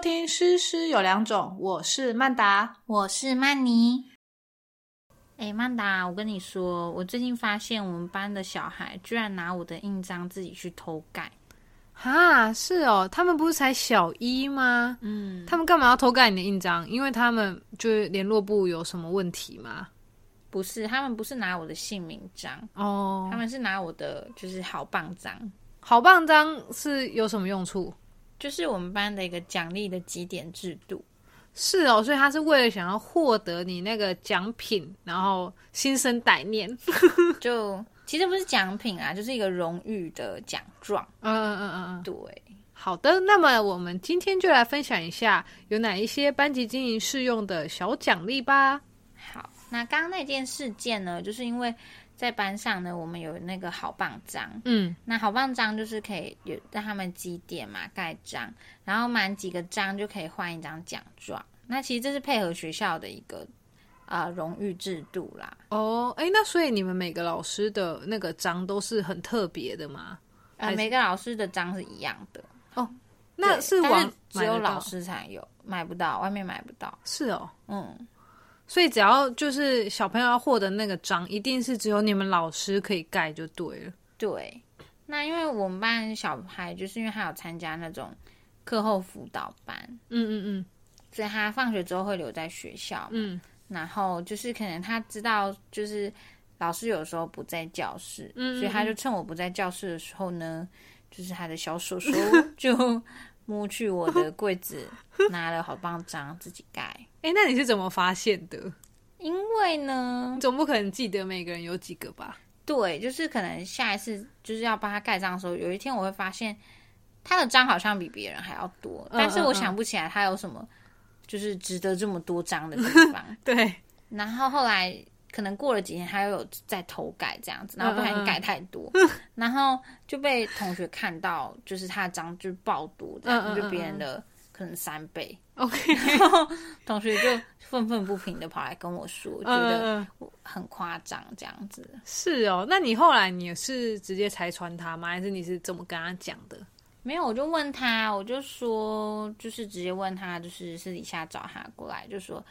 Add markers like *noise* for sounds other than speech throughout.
听《诗诗有两种》，我是曼达，我是曼妮。哎，曼达，我跟你说，我最近发现我们班的小孩居然拿我的印章自己去偷盖。哈，是哦，他们不是才小一吗？嗯，他们干嘛要偷盖你的印章？因为他们就是联络部有什么问题吗？不是，他们不是拿我的姓名章哦，他们是拿我的就是好棒章。好棒章是有什么用处？就是我们班的一个奖励的积点制度。是哦，所以他是为了想要获得你那个奖品，然后心生歹念。*laughs* 就其实不是奖品啊，就是一个荣誉的奖状。嗯嗯嗯嗯嗯，对。好的，那么我们今天就来分享一下有哪一些班级经营适用的小奖励吧。好，那刚刚那件事件呢，就是因为。在班上呢，我们有那个好棒章，嗯，那好棒章就是可以有让他们积点嘛，盖章，然后满几个章就可以换一张奖状。那其实这是配合学校的一个啊荣誉制度啦。哦，哎，那所以你们每个老师的那个章都是很特别的吗？呃，每个老师的章是一样的。哦，那是网只有老师才有，买不到，外面买不到。是哦，嗯。所以只要就是小朋友要获得那个章，一定是只有你们老师可以盖就对了。对，那因为我们班小孩就是因为他有参加那种课后辅导班，嗯嗯嗯，所以他放学之后会留在学校，嗯，然后就是可能他知道就是老师有时候不在教室，嗯，所以他就趁我不在教室的时候呢，就是他的小手手 *laughs* 就。摸去我的柜子，拿了好棒章自己盖。哎，那你是怎么发现的？因为呢，总不可能记得每个人有几个吧？对，就是可能下一次就是要帮他盖章的时候，有一天我会发现他的章好像比别人还要多，但是我想不起来他有什么就是值得这么多章的地 *laughs* 方。对，然后后来。可能过了几天，他又有在偷改这样子，然后不小心改太多，然后就被同学看到，就是他的章就爆多，这样就别人的可能三倍。OK，然后同学就愤愤不平的跑来跟我说，觉得很夸张这样子。是哦，那你后来你是直接拆穿他吗？还是你是怎么跟他讲的？没有，我就问他，我就说，就是直接问他，就是私底下找他过来，就说。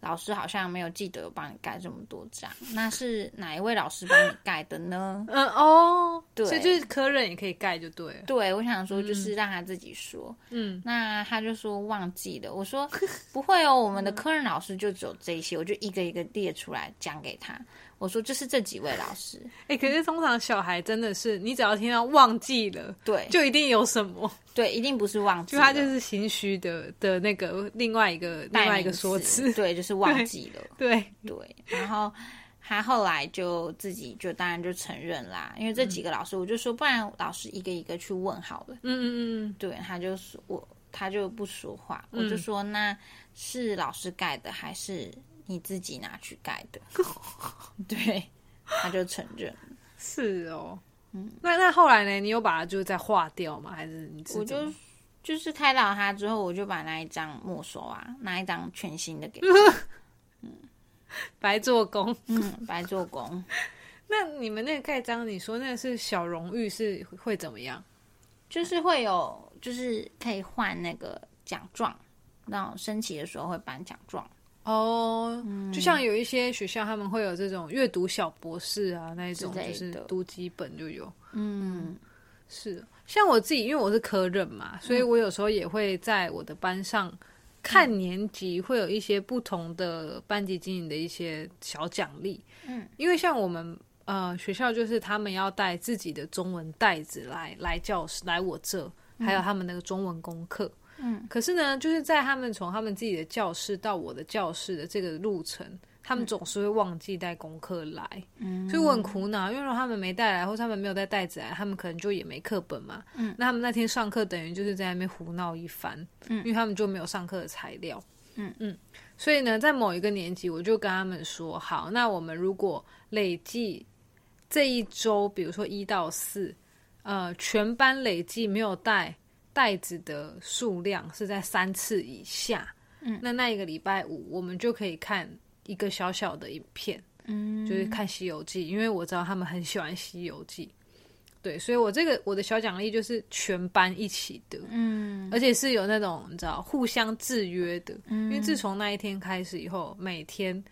老师好像没有记得有帮你盖这么多章，那是哪一位老师帮你盖的呢？*laughs* 嗯哦，对，所以就是科任也可以盖就对了。对，我想说就是让他自己说。嗯，那他就说忘记了。我说 *laughs* 不会哦，我们的科任老师就只有这些，我就一个一个列出来讲给他。我说就是这几位老师。哎，可是通常小孩真的是，你只要听到忘记了，对，就一定有什么。*laughs* 对，一定不是忘记，就他就是心虚的的那个另外一个另外一个说辞，对，就是 *laughs* 忘记了，对对。然后他后来就自己就当然就承认啦，因为这几个老师，我就说不然老师一个一个去问好了，嗯嗯嗯，对，他就说我他就不说话，我就说那是老师盖的还是你自己拿去盖的？*laughs* 对，他就承认，是哦。嗯那那后来呢？你有把它就是再划掉吗？还是你？我就就是开导他之后，我就把那一张没收啊，拿一张全新的给。*laughs* 嗯，白做工，嗯，白做工。*laughs* 那你们那个盖章，你说那个是小荣誉，是会怎么样？就是会有，就是可以换那个奖状，然后升旗的时候会颁奖状。哦，就像有一些学校，他们会有这种阅读小博士啊，那一种就是读几本就有。嗯，是。像我自己，因为我是科任嘛，所以我有时候也会在我的班上看年级，会有一些不同的班级经营的一些小奖励。嗯，因为像我们呃学校，就是他们要带自己的中文袋子来来教室，来我这，还有他们那个中文功课。嗯，可是呢，就是在他们从他们自己的教室到我的教室的这个路程，他们总是会忘记带功课来，嗯，所以我很苦恼，因为他们没带来，或者他们没有带袋子来，他们可能就也没课本嘛，嗯，那他们那天上课等于就是在那边胡闹一番，嗯，因为他们就没有上课的材料，嗯。嗯，所以呢，在某一个年级，我就跟他们说，好，那我们如果累计这一周，比如说一到四，呃，全班累计没有带。袋子的数量是在三次以下，嗯，那那一个礼拜五我们就可以看一个小小的影片，嗯，就是看《西游记》，因为我知道他们很喜欢《西游记》，对，所以我这个我的小奖励就是全班一起的，嗯，而且是有那种你知道互相制约的，因为自从那一天开始以后，每天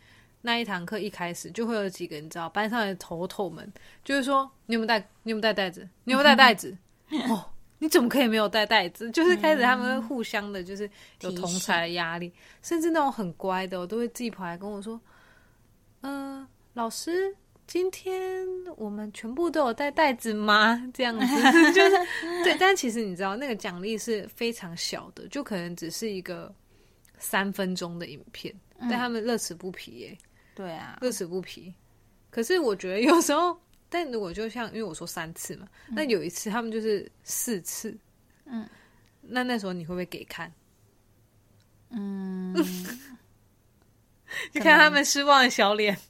那一堂课一开始就会有几个你知道班上的头头们，就是说你有没有带你有没有带袋子，你有没有带袋子？*laughs* 哦，你怎么可以没有带袋子？就是开始他们会互相的，就是有同才的压力，甚至那种很乖的，我都会自己跑来跟我说，嗯，老师。今天我们全部都有带袋子吗？这样子 *laughs* 就是对，但其实你知道那个奖励是非常小的，就可能只是一个三分钟的影片，但他们乐此不疲耶。对啊，乐此不疲。可是我觉得有时候，但如果就像因为我说三次嘛，那有一次他们就是四次，嗯，那那时候你会不会给看？嗯，*laughs* 你看他们失望的小脸。*laughs*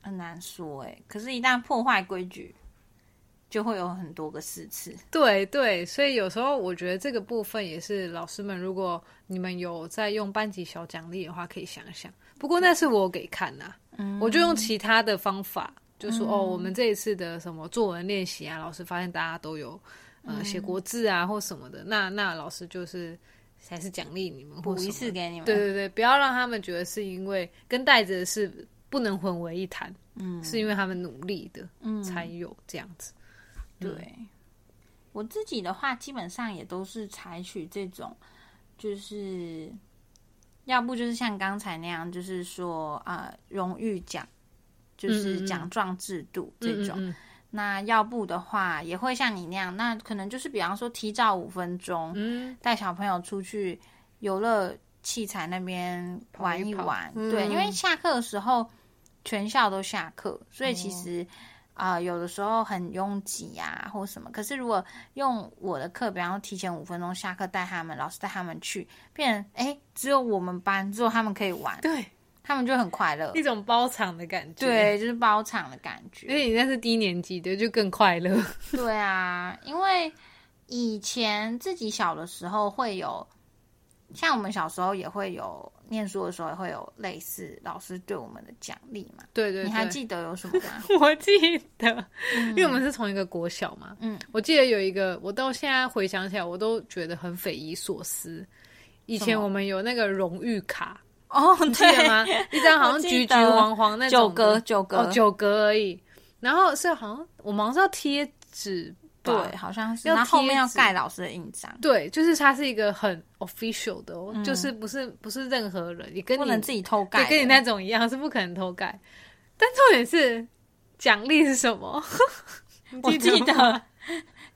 很难说哎，可是，一旦破坏规矩，就会有很多个四次。对对，所以有时候我觉得这个部分也是老师们，如果你们有在用班级小奖励的话，可以想想。不过那是我给看呐，我就用其他的方法，就说哦，我们这一次的什么作文练习啊，老师发现大家都有呃写国字啊或什么的，那那老师就是还是奖励你们，补一次给你们。对对对，不要让他们觉得是因为跟带着是。不能混为一谈，嗯，是因为他们努力的，嗯，才有这样子。对，我自己的话，基本上也都是采取这种，就是要不就是像刚才那样，就是说啊，荣誉奖，就是奖状制度这种。那要不的话，也会像你那样，那可能就是比方说提早五分钟，嗯，带小朋友出去游乐器材那边玩一玩。对，因为下课的时候。全校都下课，所以其实啊，有的时候很拥挤呀，或什么。可是如果用我的课，比方说提前五分钟下课带他们，老师带他们去，变哎，只有我们班，只有他们可以玩，对他们就很快乐，一种包场的感觉，对，就是包场的感觉。因为你那是低年级的，就更快乐。*laughs* 对啊，因为以前自己小的时候会有。像我们小时候也会有念书的时候也会有类似老师对我们的奖励嘛？对对，你还记得有什么吗？*laughs* 我记得，因为我们是从一个国小嘛。嗯，我记得有一个，我到现在回想起来，我都觉得很匪夷所思。以前我们有那个荣誉卡哦，你记得吗？一张好像橘橘黄黄那种九格九格哦九格而已。然后是好像我们是要贴纸。对，好像是，然后后面要盖老师的印章。对，就是它是一个很 official 的，哦，就是不是不是任何人，你跟不能自己偷盖，跟你那种一样是不可能偷盖。但重点是奖励是什么？*laughs* 我记得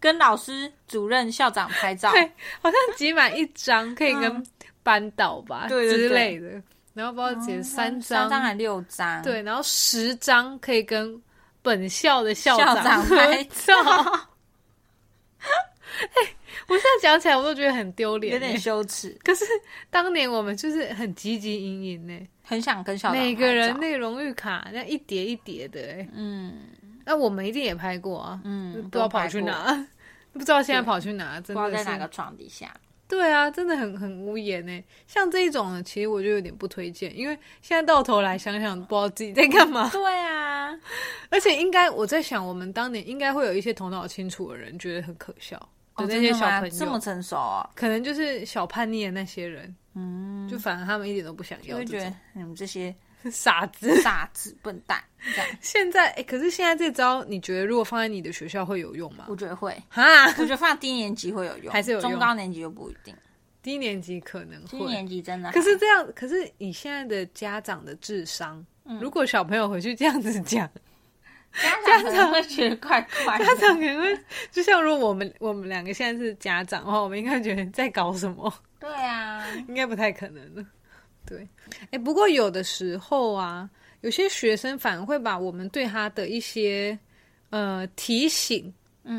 跟老师、主任、校长拍照，对，好像集满一张可以跟班导吧 *laughs* 之类的，然后不知道集三张，三张还六张，对，然后十张可以跟本校的校长拍照。哎，*laughs* 我现在讲起来我都觉得很丢脸，有点羞耻。*laughs* 可是当年我们就是很积极营营呢，很想跟校长每个人那个荣誉卡那一叠一叠的，哎，嗯，那我们一定也拍过啊，嗯，不知道跑去哪，*laughs* 不知道现在跑去哪，真的在哪个床底下？对啊，真的很很无言呢。像这一种呢，其实我就有点不推荐，因为现在到头来想想，不知道自己在干嘛。对啊，而且应该我在想，我们当年应该会有一些头脑清楚的人觉得很可笑。的那些小朋友这么成熟啊？可能就是小叛逆的那些人，嗯，就反正他们一点都不想要，就觉得你们这些 *laughs* 傻子、傻子、笨蛋。*laughs* 现在，哎，可是现在这招，你觉得如果放在你的学校会有用吗？我觉得会啊，我觉得放低年级会有用，还是有中高年级就不一定。低年级可能会，低年级真的。可是这样，可是以现在的家长的智商，如果小朋友回去这样子讲。家长会觉得 *laughs* 怪怪，家长可能会就像如果我们我们两个现在是家长的话，我们应该觉得在搞什么？对啊，*laughs* 应该不太可能的。对，哎，不过有的时候啊，有些学生反而会把我们对他的一些呃提醒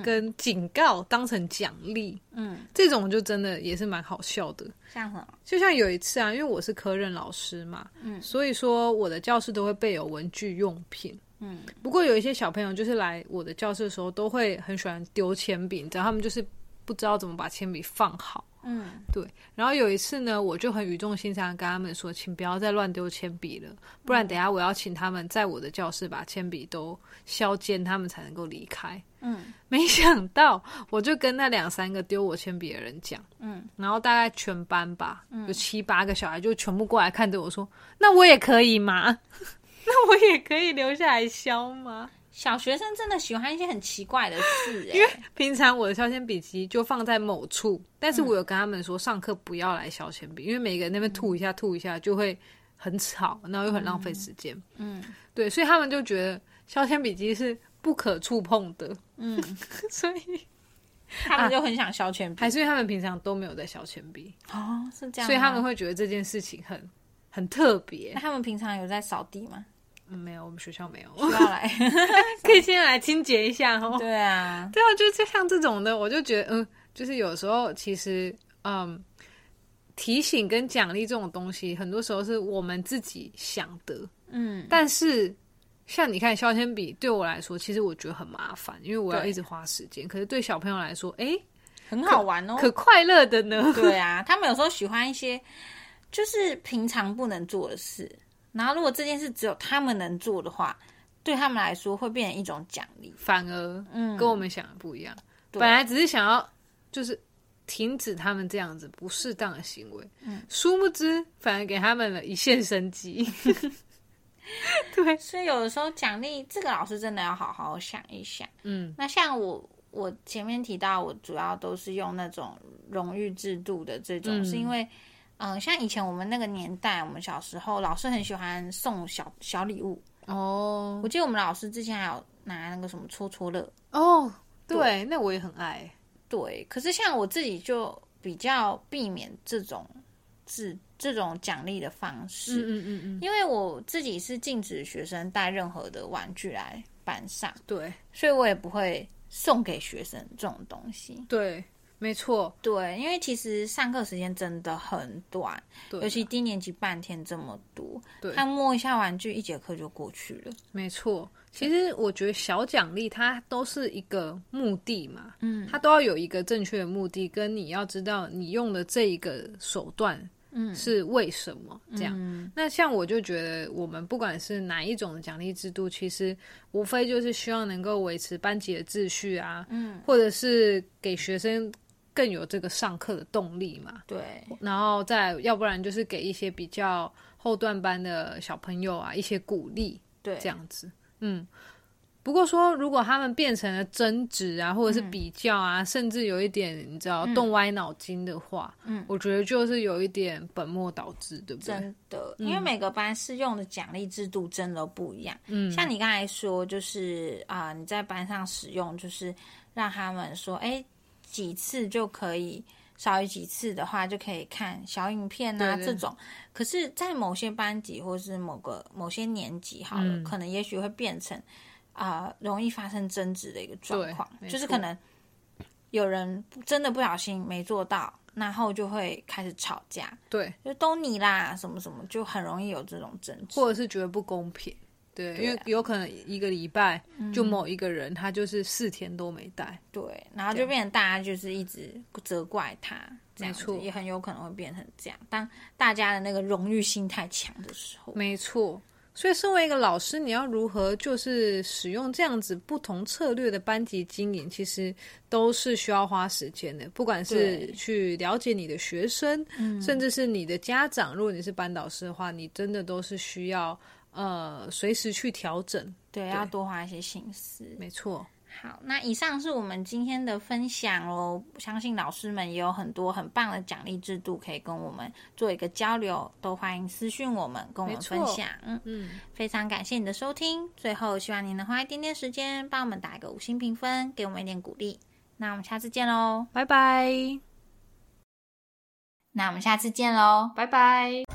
跟警告当成奖励，嗯，这种就真的也是蛮好笑的。像什么？就像有一次啊，因为我是科任老师嘛，嗯，所以说我的教室都会备有文具用品。嗯，不过有一些小朋友就是来我的教室的时候，都会很喜欢丢铅笔，然后他们就是不知道怎么把铅笔放好。嗯，对。然后有一次呢，我就很语重心长跟他们说，请不要再乱丢铅笔了，不然等下我要请他们在我的教室把铅笔都削尖，他们才能够离开。嗯，没想到我就跟那两三个丢我铅笔的人讲，嗯，然后大概全班吧，有七八个小孩就全部过来看着我说，那我也可以吗？那我也可以留下来削吗？小学生真的喜欢一些很奇怪的事，*laughs* 因为平常我的削铅笔机就放在某处，但是我有跟他们说上课不要来削铅笔，因为每个人那边吐一下吐一下就会很吵，然后又很浪费时间。嗯，对，所以他们就觉得削铅笔机是不可触碰的。嗯，*laughs* 所以他们就很想削铅笔，还是因为他们平常都没有在削铅笔哦，是这样，所以他们会觉得这件事情很很特别。那他们平常有在扫地吗？嗯，没有，我们学校没有。需要来，*laughs* 可以先来清洁一下哦。对啊，*laughs* 对啊，就就像这种的，我就觉得，嗯，就是有时候其实，嗯，提醒跟奖励这种东西，很多时候是我们自己想的，嗯。但是，像你看削铅笔，对我来说，其实我觉得很麻烦，因为我要一直花时间。可是对小朋友来说，哎，很好玩哦，可快乐的呢。对啊，他们有时候喜欢一些就是平常不能做的事。然后，如果这件事只有他们能做的话，对他们来说会变成一种奖励，反而嗯，跟我们想的不一样。本来只是想要就是停止他们这样子不适当的行为，嗯，殊不知反而给他们了一线生机。*laughs* 对，所以有的时候奖励这个老师真的要好好想一想。嗯，那像我我前面提到，我主要都是用那种荣誉制度的这种，是因为。嗯，像以前我们那个年代，我们小时候老师很喜欢送小小礼物哦。我记得我们老师之前还有拿那个什么戳戳乐哦，对，那我也很爱。对，可是像我自己就比较避免这种是这种奖励的方式，嗯嗯嗯，因为我自己是禁止学生带任何的玩具来班上，对，所以我也不会送给学生这种东西，对。没错，对，因为其实上课时间真的很短，尤其低年级半天这么多，他摸一下玩具，一节课就过去了。没错，其实我觉得小奖励它都是一个目的嘛，嗯，它都要有一个正确的目的，跟你要知道你用的这一个手段，嗯，是为什么这样。那像我就觉得，我们不管是哪一种奖励制度，其实无非就是希望能够维持班级的秩序啊，嗯，或者是给学生。更有这个上课的动力嘛？对，然后再要不然就是给一些比较后段班的小朋友啊一些鼓励，对，这样子。嗯，不过说如果他们变成了争执啊，或者是比较啊，甚至有一点你知道动歪脑筋的话，嗯，我觉得就是有一点本末倒置，对不对？真的，因为每个班适用的奖励制度真的不一样。嗯，像你刚才说，就是啊，你在班上使用，就是让他们说，哎。几次就可以，少于几次的话就可以看小影片啊，这种。可是，在某些班级或是某个某些年级，好了，可能也许会变成啊，容易发生争执的一个状况，就是可能有人真的不小心没做到，然后就会开始吵架。对，就都你啦，什么什么，就很容易有这种争执，或者是觉得不公平。对，因为有可能一个礼拜就某一个人他就是四天都没带，对，然后就变成大家就是一直责怪他，没错，也很有可能会变成这样。当大家的那个荣誉心太强的时候，没错。所以，身为一个老师，你要如何就是使用这样子不同策略的班级经营，其实都是需要花时间的。不管是去了解你的学生，甚至是你的家长，如果你是班导师的话，你真的都是需要。呃，随时去调整，对，要多花一些心思，没错。好，那以上是我们今天的分享哦。相信老师们也有很多很棒的奖励制度可以跟我们做一个交流，都欢迎私讯我们，跟我们分享。嗯嗯，非常感谢你的收听。最后，希望你能花一点点时间帮我们打一个五星评分，给我们一点鼓励。那我们下次见喽，拜拜。那我们下次见喽，拜拜。